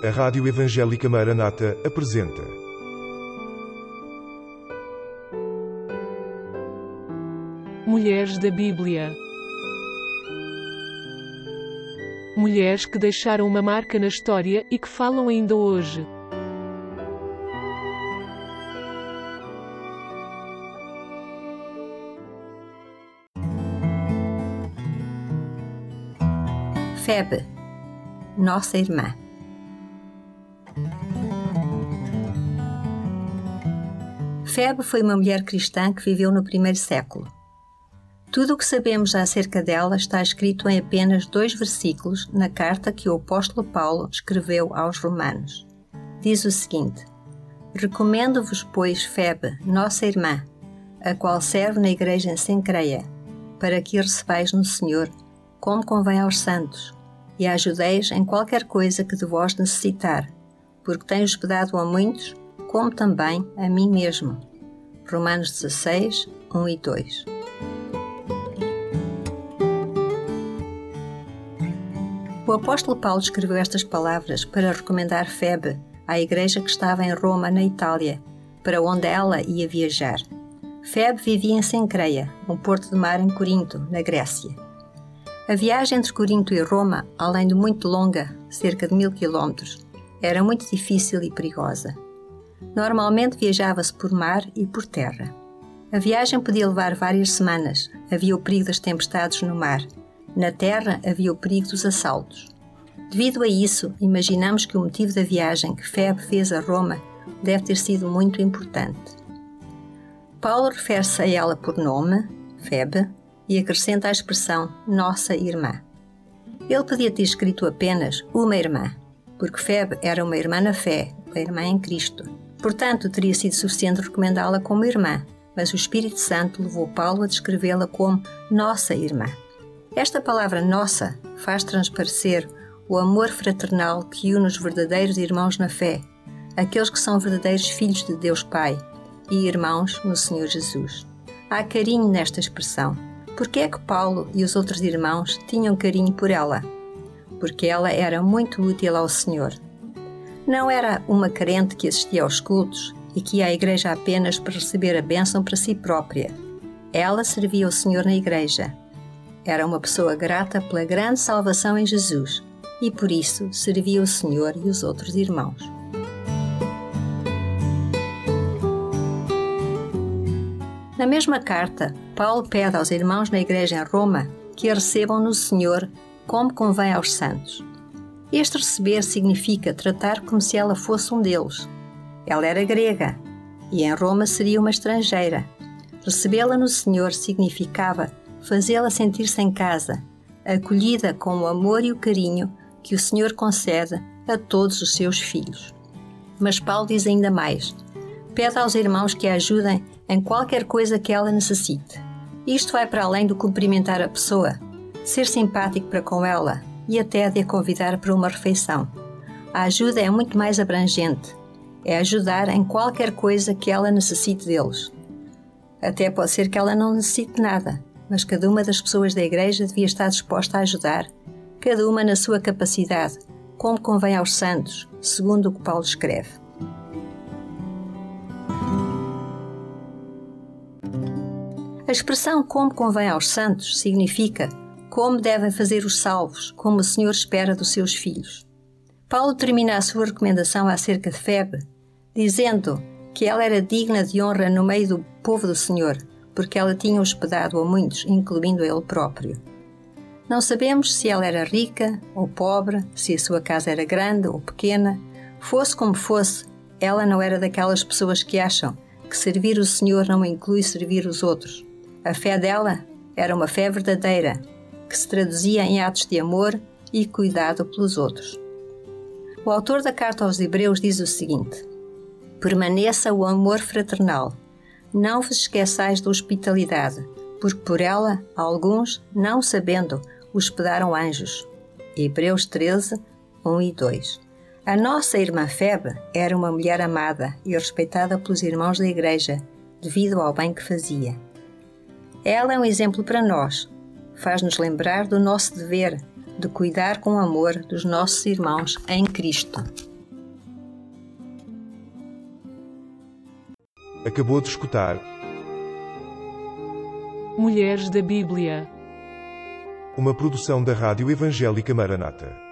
A Rádio Evangélica Maranata apresenta. Mulheres da Bíblia. Mulheres que deixaram uma marca na história e que falam ainda hoje. Febe, nossa irmã. Febe foi uma mulher cristã que viveu no primeiro século. Tudo o que sabemos acerca dela está escrito em apenas dois versículos na carta que o apóstolo Paulo escreveu aos Romanos. Diz o seguinte: Recomendo-vos, pois, Febe, nossa irmã, a qual serve na igreja em Sencreia, para que recebais no Senhor, como convém aos santos, e a ajudeis em qualquer coisa que de vós necessitar, porque tenho hospedado a muitos, como também a mim mesmo. Romanos 16, 1 e 2. O apóstolo Paulo escreveu estas palavras para recomendar Febe à igreja que estava em Roma, na Itália, para onde ela ia viajar. Febe vivia em Sencreia, um porto de mar em Corinto, na Grécia. A viagem entre Corinto e Roma, além de muito longa, cerca de mil quilómetros, era muito difícil e perigosa. Normalmente viajava-se por mar e por terra. A viagem podia levar várias semanas, havia o perigo das tempestades no mar. Na terra havia o perigo dos assaltos. Devido a isso, imaginamos que o motivo da viagem que Febe fez a Roma deve ter sido muito importante. Paulo refere-se a ela por nome, Febe, e acrescenta a expressão nossa irmã. Ele podia ter escrito apenas uma irmã, porque Febe era uma irmã na fé, uma irmã em Cristo. Portanto, teria sido suficiente recomendá-la como irmã, mas o Espírito Santo levou Paulo a descrevê-la como nossa irmã. Esta palavra nossa faz transparecer o amor fraternal que une os verdadeiros irmãos na fé, aqueles que são verdadeiros filhos de Deus Pai e irmãos no Senhor Jesus. Há carinho nesta expressão. Por que é que Paulo e os outros irmãos tinham carinho por ela? Porque ela era muito útil ao Senhor. Não era uma crente que assistia aos cultos e que ia à igreja apenas para receber a bênção para si própria. Ela servia o Senhor na igreja. Era uma pessoa grata pela grande salvação em Jesus e por isso servia o Senhor e os outros irmãos. Na mesma carta, Paulo pede aos irmãos na igreja em Roma que a recebam no Senhor como convém aos santos. Este receber significa tratar como se ela fosse um deles. Ela era grega e em Roma seria uma estrangeira. Recebê-la no Senhor significava fazê-la sentir-se em casa, acolhida com o amor e o carinho que o Senhor concede a todos os seus filhos. Mas Paulo diz ainda mais: pede aos irmãos que a ajudem em qualquer coisa que ela necessite. Isto vai para além do cumprimentar a pessoa, ser simpático para com ela e até de a convidar para uma refeição. A ajuda é muito mais abrangente. É ajudar em qualquer coisa que ela necessite deles. Até pode ser que ela não necessite nada, mas cada uma das pessoas da igreja devia estar disposta a ajudar, cada uma na sua capacidade, como convém aos santos, segundo o que Paulo escreve. A expressão como convém aos santos significa como devem fazer os salvos, como o Senhor espera dos seus filhos. Paulo termina a sua recomendação acerca de Febe, dizendo que ela era digna de honra no meio do povo do Senhor, porque ela tinha hospedado a muitos, incluindo ele próprio. Não sabemos se ela era rica ou pobre, se a sua casa era grande ou pequena. Fosse como fosse, ela não era daquelas pessoas que acham que servir o Senhor não inclui servir os outros. A fé dela era uma fé verdadeira, que se traduzia em atos de amor e cuidado pelos outros. O autor da carta aos Hebreus diz o seguinte: Permaneça o amor fraternal. Não vos esqueçais da hospitalidade, porque por ela alguns, não sabendo, hospedaram anjos. Hebreus 13, 1 e 2. A nossa irmã Febe era uma mulher amada e respeitada pelos irmãos da igreja, devido ao bem que fazia. Ela é um exemplo para nós faz-nos lembrar do nosso dever de cuidar com amor dos nossos irmãos em Cristo. Acabou de escutar Mulheres da Bíblia, uma produção da Rádio Evangélica Maranata.